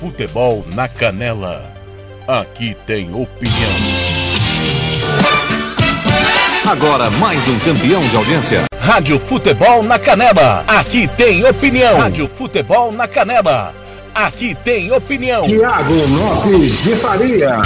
Futebol na Canela. Aqui tem opinião. Agora mais um campeão de audiência. Rádio Futebol na Canela. Aqui tem opinião. Rádio Futebol na Canela. Aqui tem opinião. Tiago Lopes de Faria.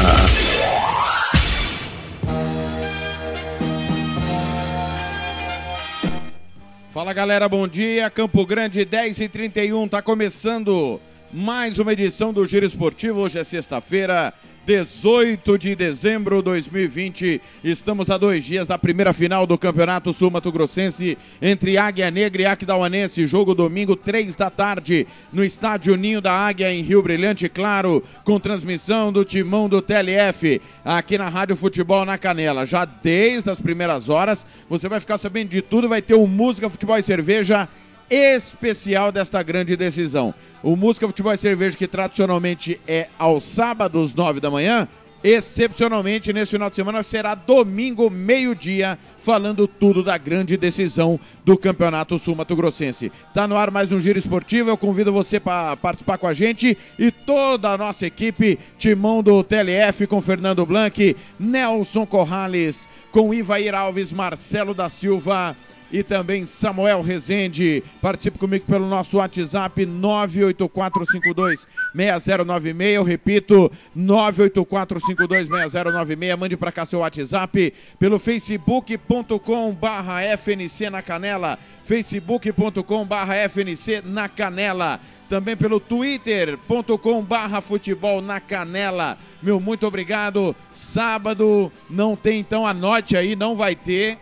Fala galera, bom dia. Campo Grande 10 e 31 tá começando mais uma edição do Giro Esportivo. Hoje é sexta-feira, 18 de dezembro de 2020. Estamos a dois dias da primeira final do Campeonato Sul Mato Grossense entre Águia Negra e Aquidauanense. Jogo domingo, três da tarde, no Estádio Ninho da Águia, em Rio Brilhante, claro, com transmissão do timão do TLF, aqui na Rádio Futebol na Canela. Já desde as primeiras horas, você vai ficar sabendo de tudo. Vai ter o Música, Futebol e Cerveja especial desta grande decisão. O Música Futebol e Cerveja, que tradicionalmente é aos sábados, nove da manhã, excepcionalmente nesse final de semana será domingo, meio-dia, falando tudo da grande decisão do Campeonato Sul Mato Grossense. Tá no ar mais um giro esportivo, eu convido você para participar com a gente e toda a nossa equipe, timão do TLF com Fernando Blanc, Nelson Corrales, com Ivair Alves, Marcelo da Silva, e também Samuel Rezende. Participe comigo pelo nosso WhatsApp 984526096. Eu repito, 984526096. Mande para cá seu WhatsApp pelo facebook.com barra FNC na Canela. facebook.com barra FNC na Canela também pelo twitter.com barra futebol na canela. Meu muito obrigado. Sábado não tem, então anote aí, não vai ter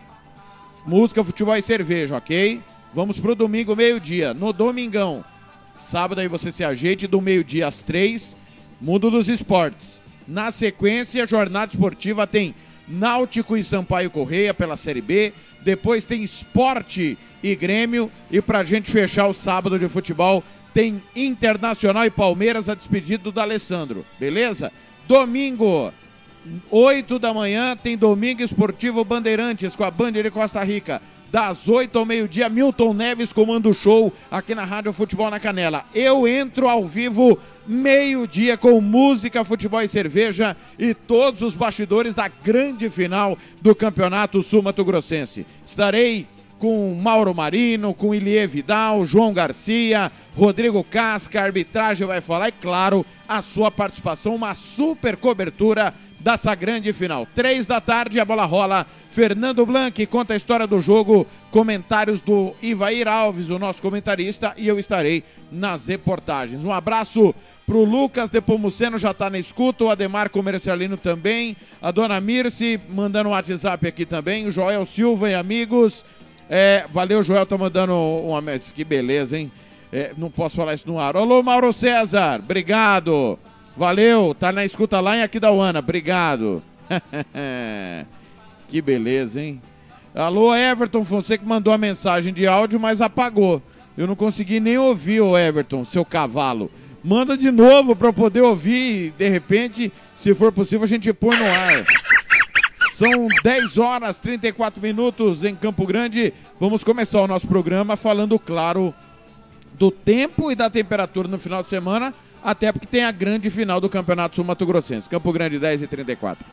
música, futebol e cerveja, ok? Vamos pro domingo, meio-dia. No domingão, sábado aí você se ajeite, do meio-dia às três, Mundo dos Esportes. Na sequência, jornada esportiva tem Náutico e Sampaio Correia pela Série B. Depois tem Esporte e Grêmio. E pra gente fechar o sábado de futebol, tem Internacional e Palmeiras a despedido do Alessandro. Beleza? Domingo, 8 da manhã tem Domingo Esportivo Bandeirantes com a Band de Costa Rica. Das 8 ao meio-dia, Milton Neves comanda o show aqui na Rádio Futebol na Canela. Eu entro ao vivo meio-dia com música, futebol e cerveja e todos os bastidores da grande final do Campeonato Sul Mato Grossense. Estarei com Mauro Marino, com Ilie Vidal, João Garcia, Rodrigo Casca, a arbitragem vai falar e, claro, a sua participação, uma super cobertura dessa grande final. Três da tarde, a bola rola. Fernando Blanc conta a história do jogo, comentários do Ivair Alves, o nosso comentarista, e eu estarei nas reportagens. Um abraço pro Lucas Depomuceno, já tá na escuta, o Ademar Comercialino também, a dona Mirce mandando um WhatsApp aqui também, o Joel Silva e amigos. É, valeu, Joel, tá mandando uma. Que beleza, hein? É, não posso falar isso no ar. Alô, Mauro César, obrigado. Valeu, tá na escuta lá em Aquidauana, obrigado. que beleza, hein? Alô, Everton Fonseca mandou a mensagem de áudio, mas apagou. Eu não consegui nem ouvir o Everton, seu cavalo. Manda de novo para eu poder ouvir. De repente, se for possível, a gente põe no ar. São 10 horas 34 minutos em Campo Grande. Vamos começar o nosso programa falando, claro, do tempo e da temperatura no final de semana, até porque tem a grande final do Campeonato Sul Mato Grossense. Campo Grande 10 e 34.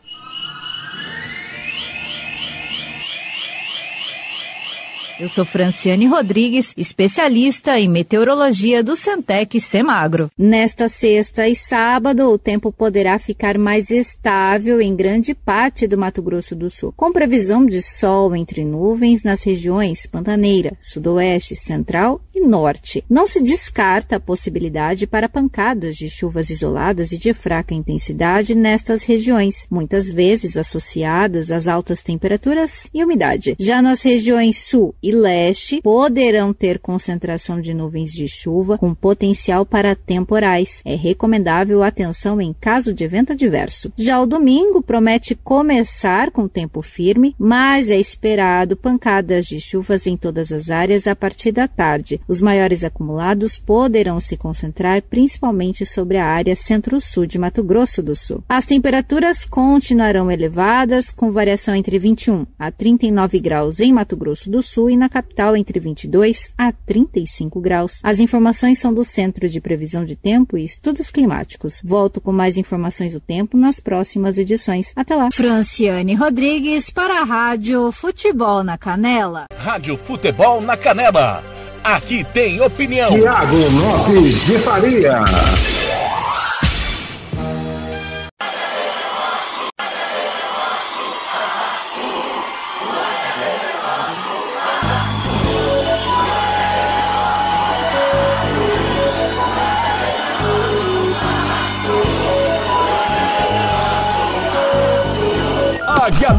Eu sou Franciane Rodrigues, especialista em meteorologia do Centec Semagro. Nesta sexta e sábado, o tempo poderá ficar mais estável em grande parte do Mato Grosso do Sul, com previsão de sol entre nuvens nas regiões Pantaneira, Sudoeste, Central e Norte. Não se descarta a possibilidade para pancadas de chuvas isoladas e de fraca intensidade nestas regiões, muitas vezes associadas às altas temperaturas e umidade. Já nas regiões Sul e leste poderão ter concentração de nuvens de chuva com potencial para temporais. É recomendável atenção em caso de evento adverso. Já o domingo promete começar com tempo firme, mas é esperado pancadas de chuvas em todas as áreas a partir da tarde. Os maiores acumulados poderão se concentrar principalmente sobre a área centro-sul de Mato Grosso do Sul. As temperaturas continuarão elevadas, com variação entre 21 a 39 graus em Mato Grosso do Sul e na capital entre 22 a 35 graus. As informações são do Centro de Previsão de Tempo e Estudos Climáticos. Volto com mais informações do tempo nas próximas edições. Até lá. Franciane Rodrigues para a Rádio Futebol na Canela. Rádio Futebol na Canela. Aqui tem opinião. Tiago Lopes de Faria.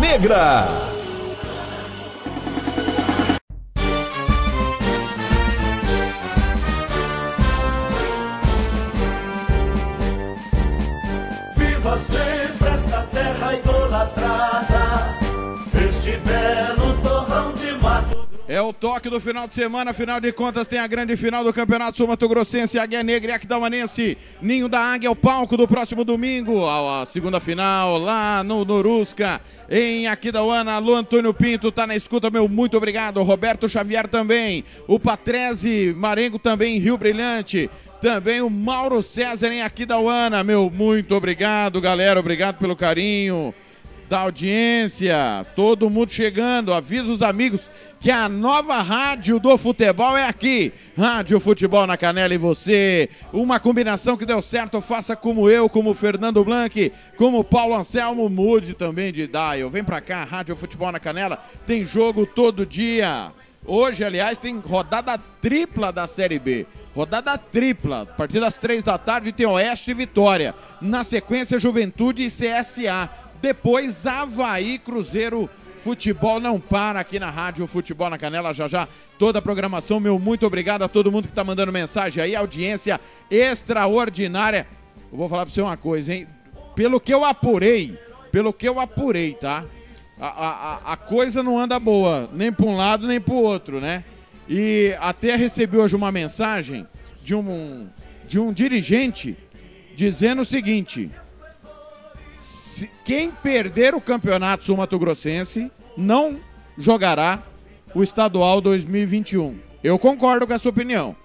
Negra. O toque do final de semana, afinal de contas tem a grande final do Campeonato Sul Mato Grossense, Águia Negra e Aquidauanense. Ninho da Águia é o palco do próximo domingo, a segunda final lá no Norusca, em Aquidauana. Alô, Antônio Pinto tá na escuta, meu muito obrigado. Roberto Xavier também, o Patrese Marengo também, Rio Brilhante. Também o Mauro César em Aquidauana, meu muito obrigado, galera, obrigado pelo carinho da audiência, todo mundo chegando. Avisa os amigos que a nova rádio do futebol é aqui. Rádio Futebol na Canela e você. Uma combinação que deu certo. Faça como eu, como Fernando Blanc, como Paulo Anselmo. Mude também de dial. Vem pra cá, Rádio Futebol na Canela. Tem jogo todo dia. Hoje, aliás, tem rodada tripla da Série B. Rodada tripla, a partir das três da tarde tem Oeste e Vitória. Na sequência, Juventude e CSA. Depois, Havaí Cruzeiro. Futebol não para aqui na Rádio Futebol na Canela. Já já toda a programação. Meu muito obrigado a todo mundo que está mandando mensagem aí. Audiência extraordinária. Eu vou falar para você uma coisa, hein? Pelo que eu apurei, pelo que eu apurei, tá? A, a, a coisa não anda boa, nem para um lado nem para o outro, né? E até recebi hoje uma mensagem de um, de um dirigente dizendo o seguinte: se- quem perder o campeonato sul-mato-grossense não jogará o estadual 2021. Eu concordo com essa opinião.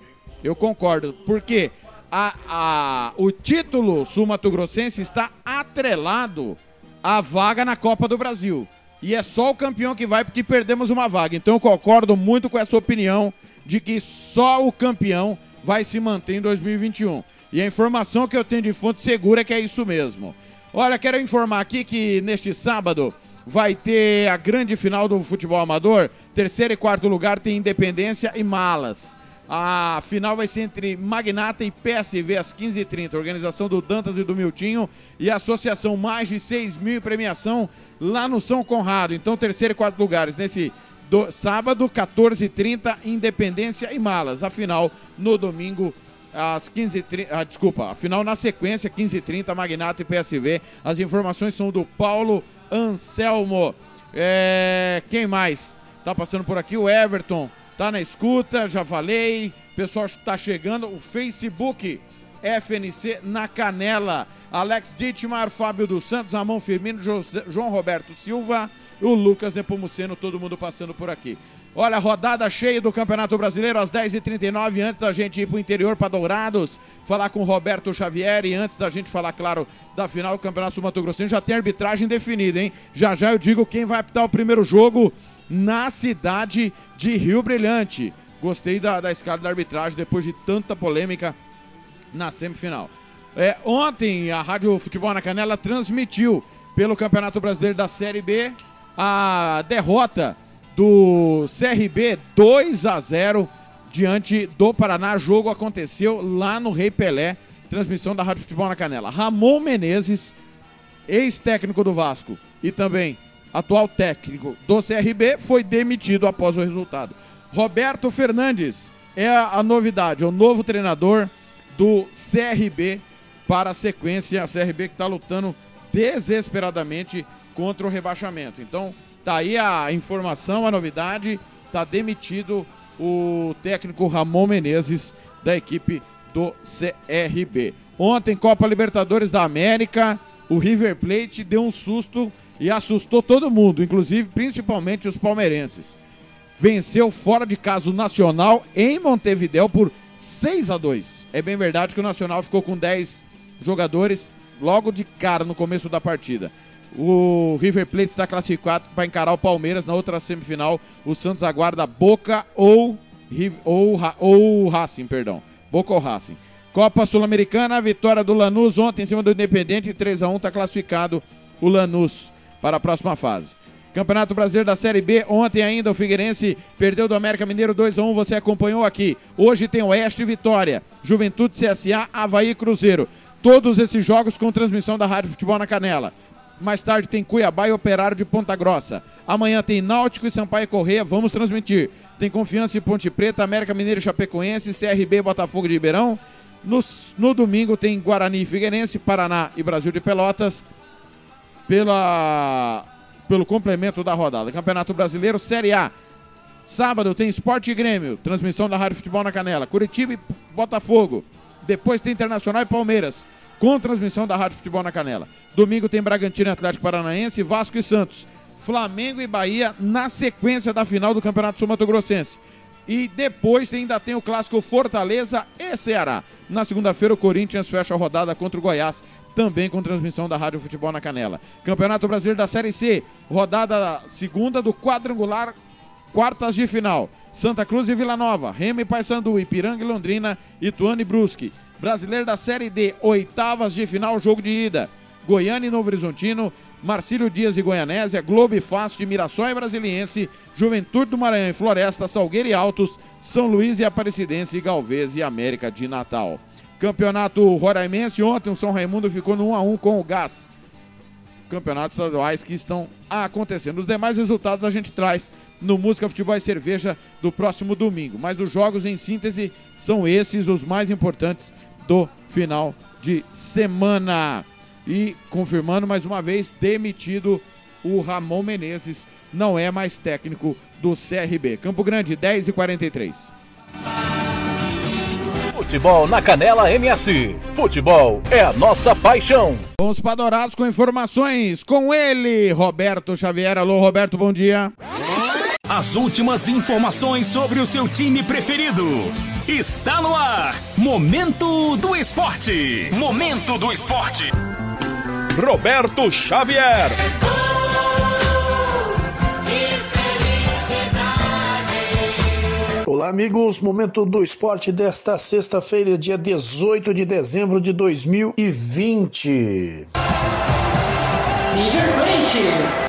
Eu concordo, porque a, a, o título sul-mato-grossense está atrelado à vaga na Copa do Brasil. E é só o campeão que vai porque perdemos uma vaga. Então eu concordo muito com essa opinião de que só o campeão vai se manter em 2021. E a informação que eu tenho de fonte segura é que é isso mesmo. Olha, quero informar aqui que neste sábado vai ter a grande final do futebol amador. Terceiro e quarto lugar tem Independência e Malas. A final vai ser entre Magnata e PSV às 15h30. Organização do Dantas e do Miltinho e associação mais de 6 mil em premiação lá no São Conrado. Então, terceiro e quarto lugares nesse do- sábado, 14h30, Independência e Malas. A final no domingo às 15h30. Ah, desculpa, a final na sequência, 15h30, Magnata e PSV. As informações são do Paulo Anselmo. É, quem mais? Tá passando por aqui o Everton. Tá na escuta, já falei. Pessoal tá chegando. O Facebook FNC na Canela. Alex Dittmar, Fábio dos Santos, Ramon Firmino, José- João Roberto Silva, o Lucas Nepomuceno, todo mundo passando por aqui. Olha, rodada cheia do Campeonato Brasileiro às 10h39, antes da gente ir pro interior para Dourados, falar com o Roberto Xavier e antes da gente falar, claro, da final do Campeonato Mato Grossense, já tem arbitragem definida, hein? Já já eu digo quem vai apitar o primeiro jogo na cidade de Rio Brilhante. Gostei da, da escala da arbitragem depois de tanta polêmica na semifinal. É, ontem a Rádio Futebol na Canela transmitiu pelo Campeonato Brasileiro da Série B a derrota do CRB 2 a 0 diante do Paraná. Jogo aconteceu lá no Rei Pelé, transmissão da Rádio Futebol na Canela. Ramon Menezes, ex-técnico do Vasco e também atual técnico do CRB, foi demitido após o resultado. Roberto Fernandes é a, novidade, é o novo treinador do CRB para a sequência. A CRB que está lutando desesperadamente contra o rebaixamento. Então, tá aí a informação, a novidade. Tá demitido o técnico Ramon Menezes da equipe do CRB. Ontem, Copa Libertadores da América, o River Plate deu um susto e assustou todo mundo, inclusive principalmente os palmeirenses. venceu fora de casa o Nacional em Montevideo por 6 a 2. É bem verdade que o Nacional ficou com 10 jogadores logo de cara no começo da partida. O River Plate está classificado para encarar o Palmeiras na outra semifinal. O Santos aguarda Boca ou, ou, ou Racing, perdão. Boca ou Racing. Copa Sul-Americana, vitória do Lanús ontem em cima do Independente, 3 a 1 está classificado o Lanús para a próxima fase. Campeonato Brasileiro da Série B, ontem ainda o Figueirense perdeu do América Mineiro 2 a 1, você acompanhou aqui. Hoje tem Oeste Vitória, Juventude CSA, Havaí Cruzeiro. Todos esses jogos com transmissão da Rádio Futebol na Canela. Mais tarde tem Cuiabá e Operário de Ponta Grossa. Amanhã tem Náutico e Sampaio Correia, vamos transmitir. Tem Confiança e Ponte Preta, América Mineiro e Chapecoense, CRB e Botafogo de Ribeirão. No, no domingo tem Guarani e Figueirense, Paraná e Brasil de Pelotas. Pela pelo complemento da rodada. Campeonato Brasileiro, Série A. Sábado tem Esporte e Grêmio, transmissão da Rádio Futebol na Canela. Curitiba e Botafogo. Depois tem Internacional e Palmeiras, com transmissão da Rádio Futebol na Canela. Domingo tem Bragantino Atlético Paranaense, Vasco e Santos. Flamengo e Bahia na sequência da final do Campeonato Sul Mato Grossense. E depois ainda tem o clássico Fortaleza e Ceará. Na segunda-feira, o Corinthians fecha a rodada contra o Goiás também com transmissão da Rádio Futebol na Canela. Campeonato Brasileiro da Série C, rodada segunda do quadrangular, quartas de final. Santa Cruz e Vila Nova, Remy e Paysandu, Ipiranga e Londrina, Ituano e Brusque. Brasileiro da Série D, oitavas de final, jogo de ida. Goiânia e Novo Horizontino, Marcílio Dias e Goianésia, Globo e Fácil de Mirassol e Brasiliense, Juventude do Maranhão e Floresta, Salgueiro e Altos, São Luís e Aparecidense, Galvez e América de Natal. Campeonato Roraimense, ontem o São Raimundo ficou no 1 a 1 com o Gás. Campeonatos estaduais que estão acontecendo. Os demais resultados a gente traz no Música Futebol e Cerveja do próximo domingo. Mas os jogos em síntese são esses os mais importantes do final de semana. E confirmando mais uma vez, demitido o Ramon Menezes, não é mais técnico do CRB. Campo Grande, 10 e 43. Futebol na Canela MS. Futebol é a nossa paixão. Vamos para Dourados com informações com ele, Roberto Xavier. Alô, Roberto, bom dia. As últimas informações sobre o seu time preferido. Está no ar. Momento do Esporte. Momento do Esporte. Roberto Xavier. Olá, amigos. Momento do esporte desta sexta-feira, dia 18 de dezembro de 2020. River Plate.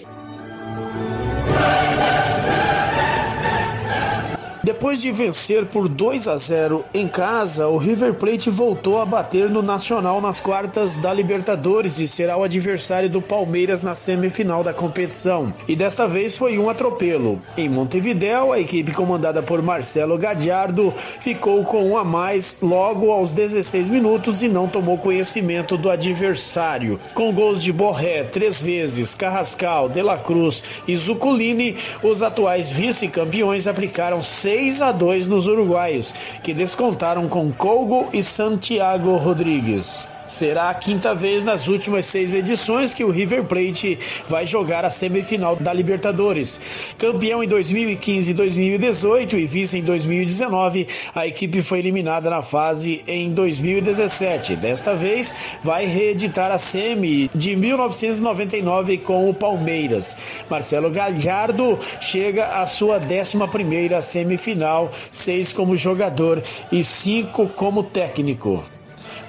Depois de vencer por 2 a 0 em casa, o River Plate voltou a bater no Nacional nas quartas da Libertadores e será o adversário do Palmeiras na semifinal da competição. E desta vez foi um atropelo. Em Montevideo, a equipe comandada por Marcelo Gadiardo ficou com um a mais logo aos 16 minutos e não tomou conhecimento do adversário. Com gols de Borré três vezes, Carrascal, De La Cruz e Zuculini, os atuais vice-campeões aplicaram seis 6 a 2 nos uruguaios, que descontaram com Colgo e Santiago Rodrigues. Será a quinta vez nas últimas seis edições que o River Plate vai jogar a semifinal da Libertadores. Campeão em 2015 e 2018 e vice em 2019, a equipe foi eliminada na fase em 2017. Desta vez, vai reeditar a semi de 1999 com o Palmeiras. Marcelo Galhardo chega à sua 11 primeira semifinal, seis como jogador e cinco como técnico.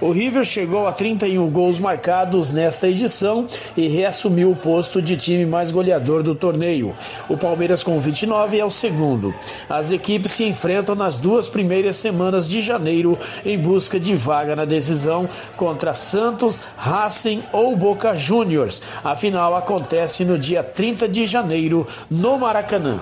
O River chegou a 31 gols marcados nesta edição e reassumiu o posto de time mais goleador do torneio. O Palmeiras, com 29, é o segundo. As equipes se enfrentam nas duas primeiras semanas de janeiro em busca de vaga na decisão contra Santos, Racing ou Boca Juniors. A final acontece no dia 30 de janeiro no Maracanã.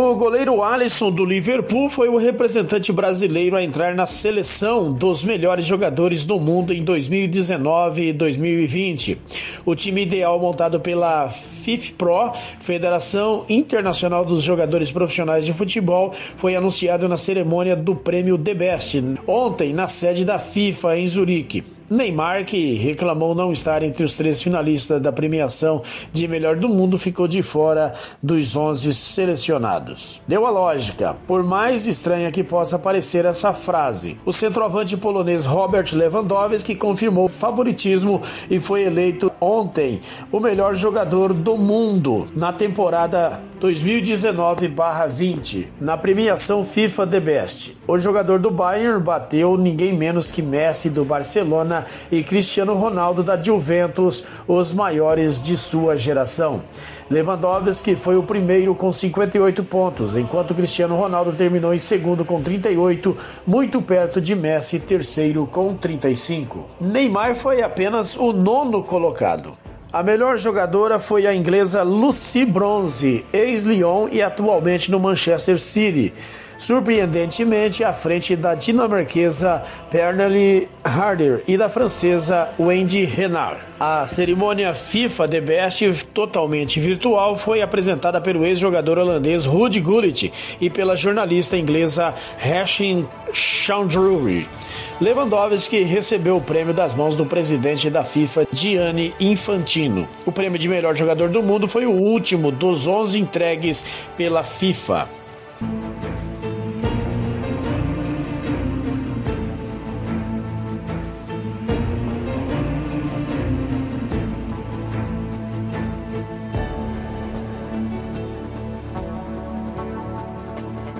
O goleiro Alisson do Liverpool foi o representante brasileiro a entrar na seleção dos melhores jogadores do mundo em 2019 e 2020. O time ideal montado pela FIFPro, Federação Internacional dos Jogadores Profissionais de Futebol, foi anunciado na cerimônia do prêmio The Best, ontem na sede da FIFA em Zurique. Neymar, que reclamou não estar entre os três finalistas da premiação de melhor do mundo, ficou de fora dos 11 selecionados. Deu a lógica, por mais estranha que possa parecer essa frase. O centroavante polonês Robert Lewandowski confirmou favoritismo e foi eleito ontem o melhor jogador do mundo na temporada 2019/20 na premiação FIFA The Best. O jogador do Bayern bateu ninguém menos que Messi do Barcelona e Cristiano Ronaldo da Juventus, os maiores de sua geração. Lewandowski foi o primeiro com 58 pontos, enquanto Cristiano Ronaldo terminou em segundo com 38, muito perto de Messi, terceiro com 35. Neymar foi apenas o nono colocado. A melhor jogadora foi a inglesa Lucy Bronze, ex-Lyon e atualmente no Manchester City. Surpreendentemente, à frente da dinamarquesa Pernille Harder e da francesa Wendy Renard. A cerimônia FIFA The Best, totalmente virtual, foi apresentada pelo ex-jogador holandês Ruud Gullit e pela jornalista inglesa Hashim Chandrury. Lewandowski recebeu o prêmio das mãos do presidente da FIFA, Gianni Infantino. O prêmio de melhor jogador do mundo foi o último dos 11 entregues pela FIFA.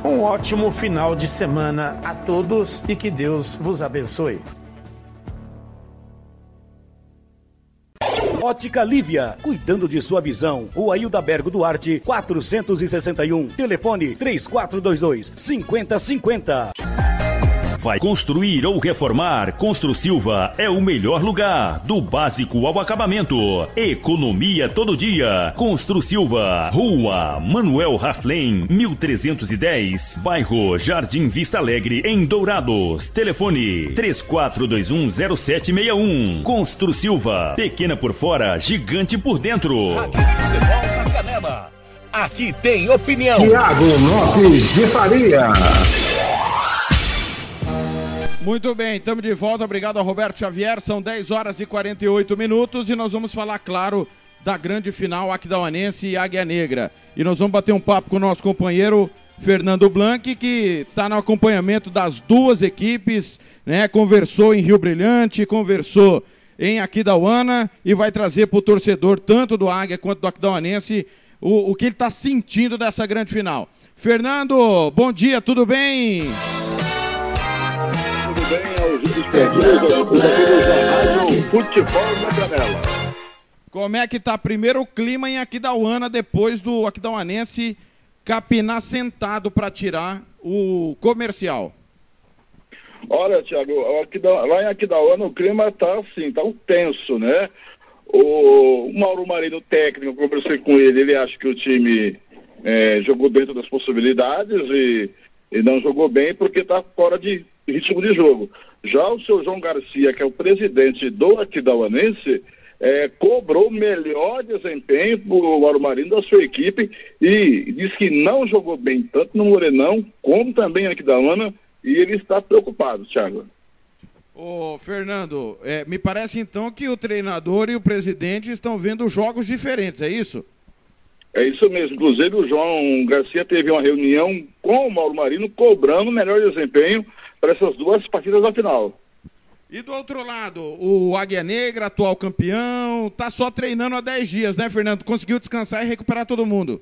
Um ótimo final de semana a todos e que Deus vos abençoe. Ótica Lívia, cuidando de sua visão. Rua Hilda Bergo Duarte, 461. Telefone 3422 5050. Vai construir ou reformar? Constru Silva é o melhor lugar. Do básico ao acabamento. Economia todo dia. Constru Silva. Rua Manuel Raslen, 1310. Bairro Jardim Vista Alegre, em Dourados. Telefone 34210761. Constru Silva. Pequena por fora, gigante por dentro. Aqui tem opinião. Tiago Lopes de Faria. Muito bem, estamos de volta. Obrigado a Roberto Xavier. São 10 horas e 48 minutos e nós vamos falar, claro, da grande final Aquidauanense e Águia Negra. E nós vamos bater um papo com o nosso companheiro Fernando Blanc, que está no acompanhamento das duas equipes, né? Conversou em Rio Brilhante, conversou em Aquidauana e vai trazer para o torcedor, tanto do Águia quanto do Aquidauanense, o, o que ele está sentindo dessa grande final. Fernando, bom dia, tudo bem? Como é que tá primeiro o clima em Aquidauana depois do Aquidauanense capinar sentado para tirar o comercial? Olha, Thiago, lá em Aquidauana o clima tá assim, tá um tenso, né? O Mauro Marino, técnico, conversei com ele, ele acha que o time é, jogou dentro das possibilidades e, e não jogou bem porque está fora de ritmo de jogo. Já o seu João Garcia, que é o presidente do Aquidauanense, é, cobrou melhor desempenho o Mauro Marino da sua equipe e diz que não jogou bem tanto no Morenão como também aqui da Ana e ele está preocupado, Thiago. Ô, Fernando, é, me parece então que o treinador e o presidente estão vendo jogos diferentes, é isso? É isso mesmo. Inclusive, o João Garcia teve uma reunião com o Mauro Marino cobrando melhor desempenho para essas duas partidas da final. E do outro lado, o Águia Negra, atual campeão, tá só treinando há 10 dias, né, Fernando? Conseguiu descansar e recuperar todo mundo.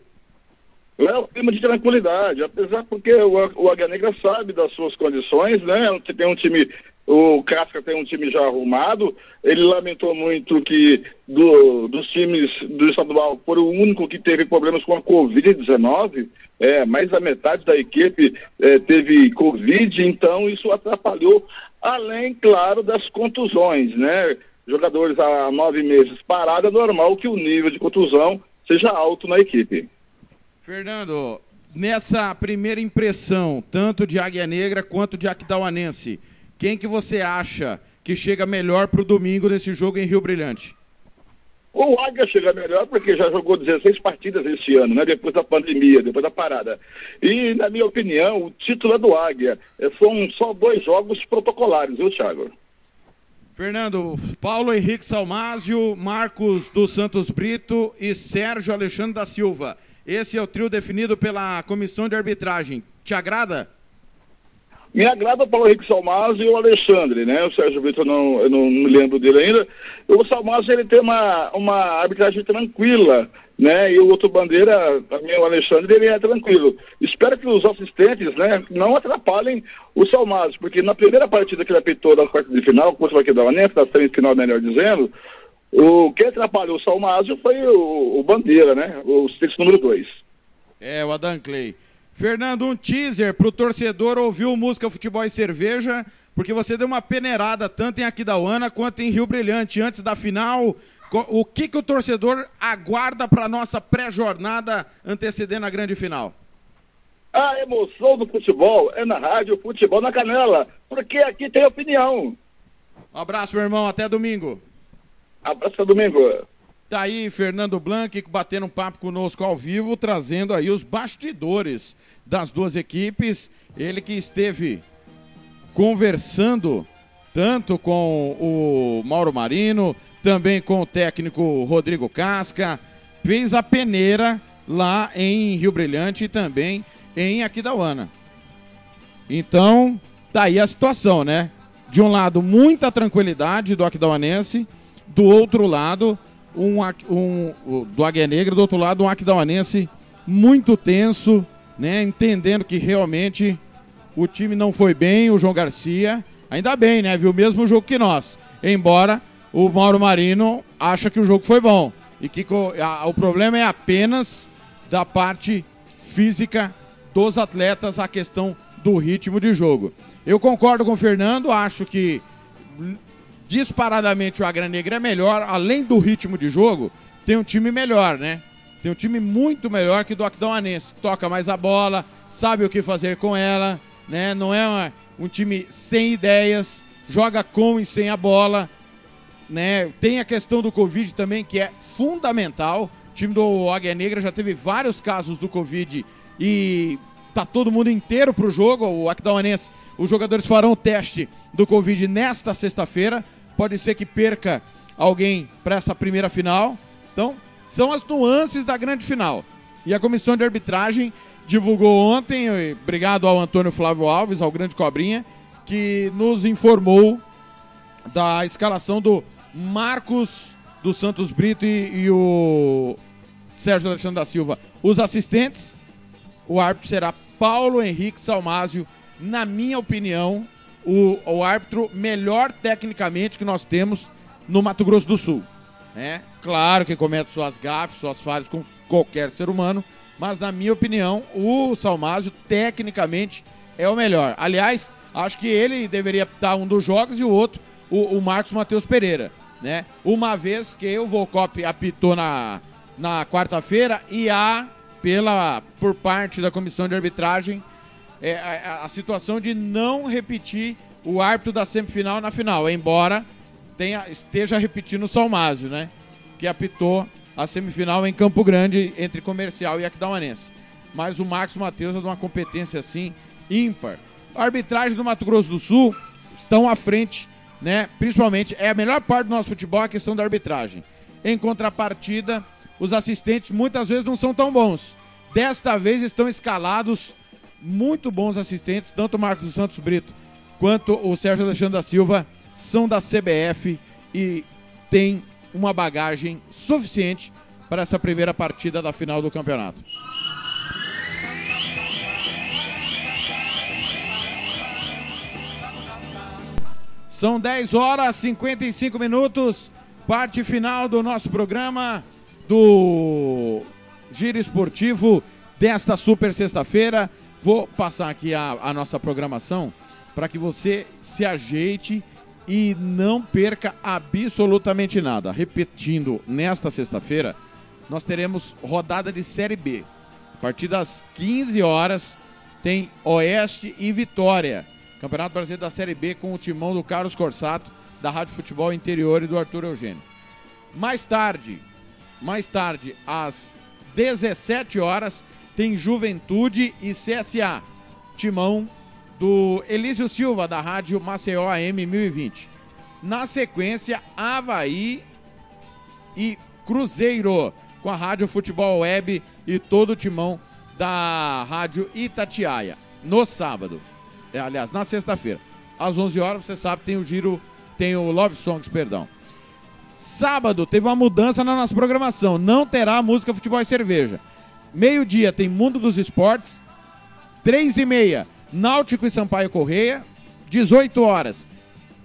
É o clima de tranquilidade, apesar porque o, o Águia Negra sabe das suas condições, né? Tem um time, o Casca tem um time já arrumado. Ele lamentou muito que do, dos times do estadual foi o único que teve problemas com a Covid-19 é, mais da metade da equipe é, teve Covid, então isso atrapalhou, além, claro, das contusões, né? Jogadores há nove meses parados, é normal que o nível de contusão seja alto na equipe. Fernando, nessa primeira impressão, tanto de Águia Negra quanto de Aquidauanense, quem que você acha que chega melhor para o domingo nesse jogo em Rio Brilhante? O Águia chega melhor porque já jogou 16 partidas esse ano, né? Depois da pandemia, depois da parada. E, na minha opinião, o título é do Águia. É, são só dois jogos protocolares, viu, Thiago? Fernando, Paulo Henrique Salmásio, Marcos dos Santos Brito e Sérgio Alexandre da Silva. Esse é o trio definido pela comissão de arbitragem. Te agrada? Me agrada o Paulo Henrique Salmásio e o Alexandre, né? O Sérgio eu não, eu não me lembro dele ainda. O Salmásio, ele tem uma, uma arbitragem tranquila, né? E o outro bandeira, também o Alexandre, ele é tranquilo. Espero que os assistentes, né, não atrapalhem o Salmásio, porque na primeira partida que ele apitou da quarta de final, contra o Maquedonense, da semifinal, melhor dizendo, o que atrapalhou o Salmásio foi o, o bandeira, né? O assistente número 2. É, o Adam Clay. Fernando, um teaser pro torcedor ouvir o Música Futebol e Cerveja, porque você deu uma peneirada tanto em Aquidauana quanto em Rio Brilhante antes da final. O que, que o torcedor aguarda para nossa pré-jornada antecedendo a grande final? A emoção do futebol é na rádio Futebol na Canela, porque aqui tem opinião. Um abraço, meu irmão. Até domingo. Abraço até domingo. Tá aí Fernando Blanc batendo um papo conosco ao vivo, trazendo aí os bastidores das duas equipes. Ele que esteve conversando tanto com o Mauro Marino, também com o técnico Rodrigo Casca, fez a peneira lá em Rio Brilhante e também em Aquidauana. Então, tá aí a situação, né? De um lado, muita tranquilidade do Aquidauanense, do outro lado, um, um, do Águia Negra, do outro lado um Aquidauanense muito tenso, né? Entendendo que realmente o time não foi bem, o João Garcia, ainda bem, né? Viu o mesmo jogo que nós. Embora o Mauro Marino acha que o jogo foi bom e que a, o problema é apenas da parte física dos atletas, a questão do ritmo de jogo. Eu concordo com o Fernando, acho que disparadamente o Agra Negra é melhor, além do ritmo de jogo, tem um time melhor, né? Tem um time muito melhor que do Aquidauanense. Toca mais a bola, sabe o que fazer com ela, né? Não é uma, um time sem ideias, joga com e sem a bola, né? Tem a questão do Covid também, que é fundamental. O time do Águia Negra já teve vários casos do Covid e tá todo mundo inteiro pro jogo. O Aquidauanense, os jogadores farão o teste do Covid nesta sexta-feira pode ser que perca alguém para essa primeira final. Então, são as nuances da grande final. E a comissão de arbitragem divulgou ontem, obrigado ao Antônio Flávio Alves, ao grande Cobrinha, que nos informou da escalação do Marcos dos Santos Brito e, e o Sérgio Alexandre da Silva. Os assistentes, o árbitro será Paulo Henrique Salmásio. Na minha opinião, o, o árbitro melhor tecnicamente que nós temos no Mato Grosso do Sul. É claro que comete suas gafes, suas falhas com qualquer ser humano, mas na minha opinião, o Salmásio tecnicamente é o melhor. Aliás, acho que ele deveria apitar um dos jogos e o outro, o, o Marcos Matheus Pereira. Né? Uma vez que o Volcop apitou na, na quarta-feira e há, pela, por parte da comissão de arbitragem, é, a, a, situação de não repetir o árbitro da semifinal na final, embora tenha, esteja repetindo o Salmásio, né? Que apitou a semifinal em Campo Grande entre Comercial e Aquidauanense. Mas o Marcos Matheus é de uma competência assim ímpar. A arbitragem do Mato Grosso do Sul estão à frente, né? Principalmente é a melhor parte do nosso futebol a questão da arbitragem. Em contrapartida, os assistentes muitas vezes não são tão bons. Desta vez estão escalados muito bons assistentes, tanto o Marcos Santos Brito quanto o Sérgio Alexandre da Silva são da CBF e tem uma bagagem suficiente para essa primeira partida da final do campeonato. São 10 horas e 55 minutos, parte final do nosso programa do Giro Esportivo desta super sexta-feira. Vou passar aqui a, a nossa programação para que você se ajeite e não perca absolutamente nada. Repetindo, nesta sexta-feira, nós teremos rodada de Série B. A partir das 15 horas, tem Oeste e Vitória. Campeonato Brasileiro da Série B com o timão do Carlos Corsato, da Rádio Futebol Interior e do Arthur Eugênio. Mais tarde, mais tarde, às 17 horas, tem Juventude e CSA. Timão do Elísio Silva, da Rádio Maceió AM 1020. Na sequência, Havaí e Cruzeiro, com a Rádio Futebol Web e todo o timão da Rádio Itatiaia. No sábado, é, aliás, na sexta-feira, às 11 horas, você sabe, tem o giro, tem o Love Songs, perdão. Sábado teve uma mudança na nossa programação. Não terá música, futebol e cerveja. Meio-dia tem Mundo dos Esportes. Três e meia, Náutico e Sampaio Correia. 18 horas,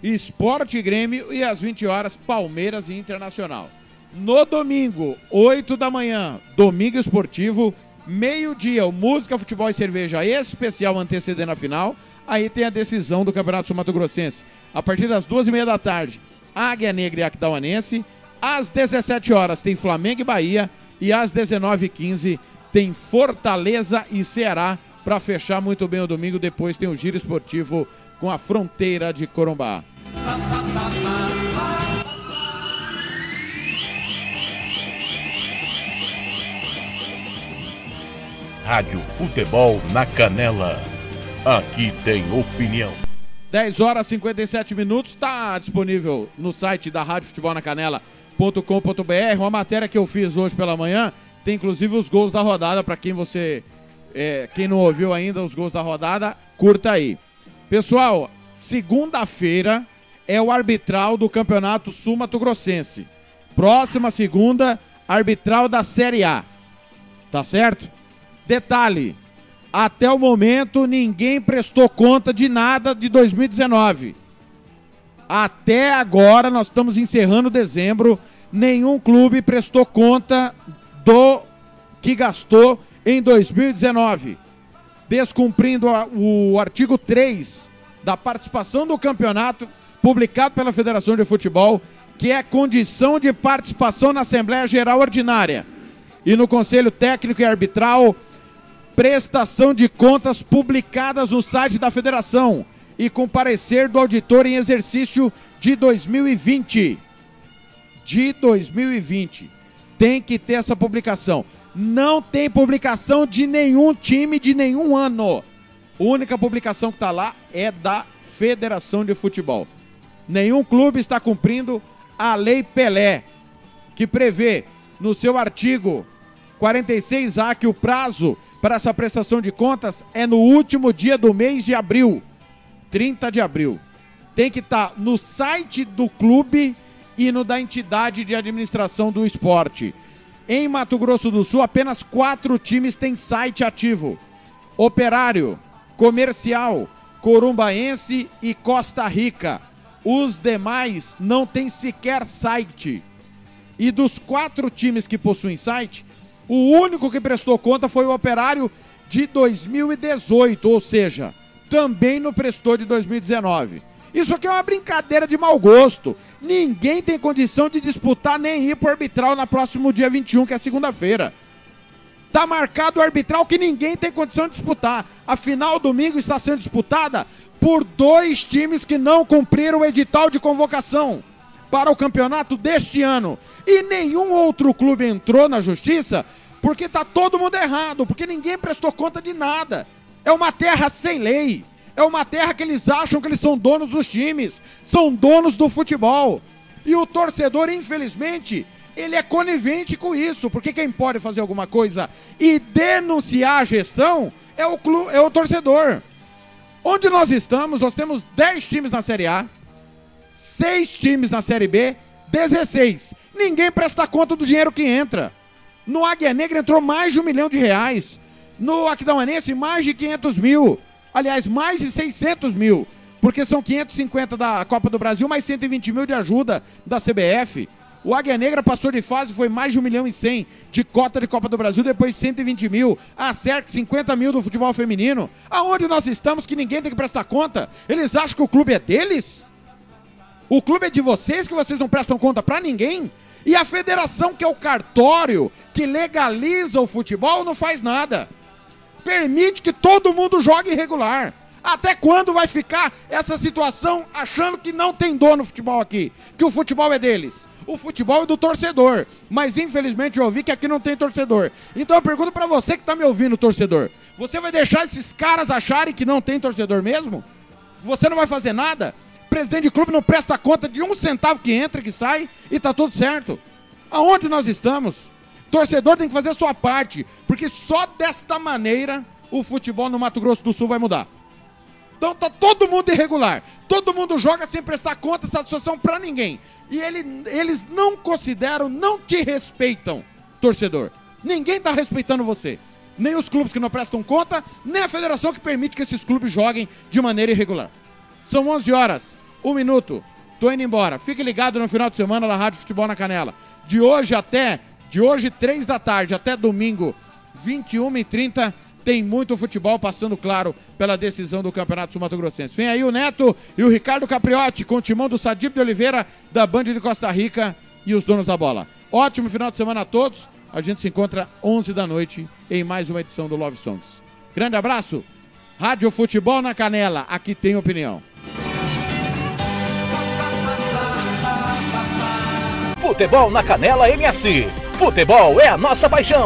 Esporte e Grêmio. E às 20 horas, Palmeiras e Internacional. No domingo, 8 da manhã, Domingo Esportivo. Meio-dia, Música, Futebol e Cerveja especial antecedendo a final. Aí tem a decisão do Campeonato Sul Mato Grossense. A partir das duas e meia da tarde, Águia Negra e Aquidauanense. Às 17 horas tem Flamengo e Bahia. E às 19h15 tem Fortaleza e Ceará para fechar muito bem o domingo. Depois tem o Giro Esportivo com a fronteira de Corumbá. Rádio Futebol na Canela. Aqui tem opinião. 10 horas e 57 minutos, está disponível no site da Rádio Futebol na Canela.com.br. Uma matéria que eu fiz hoje pela manhã, tem inclusive os gols da rodada, para quem você. É, quem não ouviu ainda os gols da rodada, curta aí. Pessoal, segunda-feira é o arbitral do Campeonato Sul Mato Grossense. Próxima segunda, arbitral da Série A. Tá certo? Detalhe: até o momento ninguém prestou conta de nada de 2019. Até agora, nós estamos encerrando dezembro, nenhum clube prestou conta do que gastou em 2019, descumprindo a, o artigo 3 da participação do campeonato, publicado pela Federação de Futebol, que é condição de participação na Assembleia Geral Ordinária e no Conselho Técnico e Arbitral prestação de contas publicadas no site da federação e com parecer do auditor em exercício de 2020. De 2020. Tem que ter essa publicação. Não tem publicação de nenhum time de nenhum ano. A única publicação que está lá é da Federação de Futebol. Nenhum clube está cumprindo a Lei Pelé, que prevê no seu artigo 46A que o prazo para essa prestação de contas é no último dia do mês de abril, 30 de abril. Tem que estar tá no site do clube e no da entidade de administração do esporte. Em Mato Grosso do Sul, apenas quatro times têm site ativo: Operário, Comercial, Corumbaense e Costa Rica. Os demais não têm sequer site. E dos quatro times que possuem site, o único que prestou conta foi o Operário de 2018, ou seja, também não prestou de 2019. Isso aqui é uma brincadeira de mau gosto. Ninguém tem condição de disputar nem ir para o arbitral na próximo dia 21, que é segunda-feira. Tá marcado o arbitral que ninguém tem condição de disputar. A final domingo está sendo disputada por dois times que não cumpriram o edital de convocação para o campeonato deste ano. E nenhum outro clube entrou na justiça porque tá todo mundo errado, porque ninguém prestou conta de nada. É uma terra sem lei. É uma terra que eles acham que eles são donos dos times, são donos do futebol. E o torcedor, infelizmente, ele é conivente com isso, porque quem pode fazer alguma coisa e denunciar a gestão é o, clu é o torcedor. Onde nós estamos, nós temos 10 times na Série A, 6 times na Série B, 16. Ninguém presta conta do dinheiro que entra. No Águia Negra entrou mais de um milhão de reais. No Aquidauanense, mais de 500 mil. Aliás, mais de 600 mil. Porque são 550 da Copa do Brasil, mais 120 mil de ajuda da CBF. O Águia Negra passou de fase, foi mais de 1 milhão e 100 de cota de Copa do Brasil, depois 120 mil. A CERC, 50 mil do futebol feminino. Aonde nós estamos que ninguém tem que prestar conta? Eles acham que o clube é deles? O clube é de vocês que vocês não prestam conta para ninguém? E a federação, que é o cartório que legaliza o futebol, não faz nada. Permite que todo mundo jogue irregular. Até quando vai ficar essa situação achando que não tem dono no futebol aqui? Que o futebol é deles? O futebol é do torcedor. Mas infelizmente eu ouvi que aqui não tem torcedor. Então eu pergunto para você que tá me ouvindo, torcedor. Você vai deixar esses caras acharem que não tem torcedor mesmo? Você não vai fazer nada? presidente de clube não presta conta de um centavo que entra e que sai e tá tudo certo. Aonde nós estamos? Torcedor tem que fazer a sua parte, porque só desta maneira o futebol no Mato Grosso do Sul vai mudar. Então tá todo mundo irregular. Todo mundo joga sem prestar conta e satisfação para ninguém. E ele, eles não consideram, não te respeitam, torcedor. Ninguém tá respeitando você. Nem os clubes que não prestam conta, nem a federação que permite que esses clubes joguem de maneira irregular. São 11 horas, um minuto. Tô indo embora. Fique ligado no final de semana da Rádio Futebol na Canela. De hoje até, de hoje 3 da tarde até domingo, 21h30 tem muito futebol passando, claro, pela decisão do Campeonato Sul Mato Grossense. Vem aí o Neto e o Ricardo Capriotti com o timão do Sadib de Oliveira, da Band de Costa Rica e os donos da bola. Ótimo final de semana a todos. A gente se encontra 11 da noite em mais uma edição do Love Songs. Grande abraço. Rádio Futebol na Canela. Aqui tem opinião. Futebol na Canela MS. Futebol é a nossa paixão.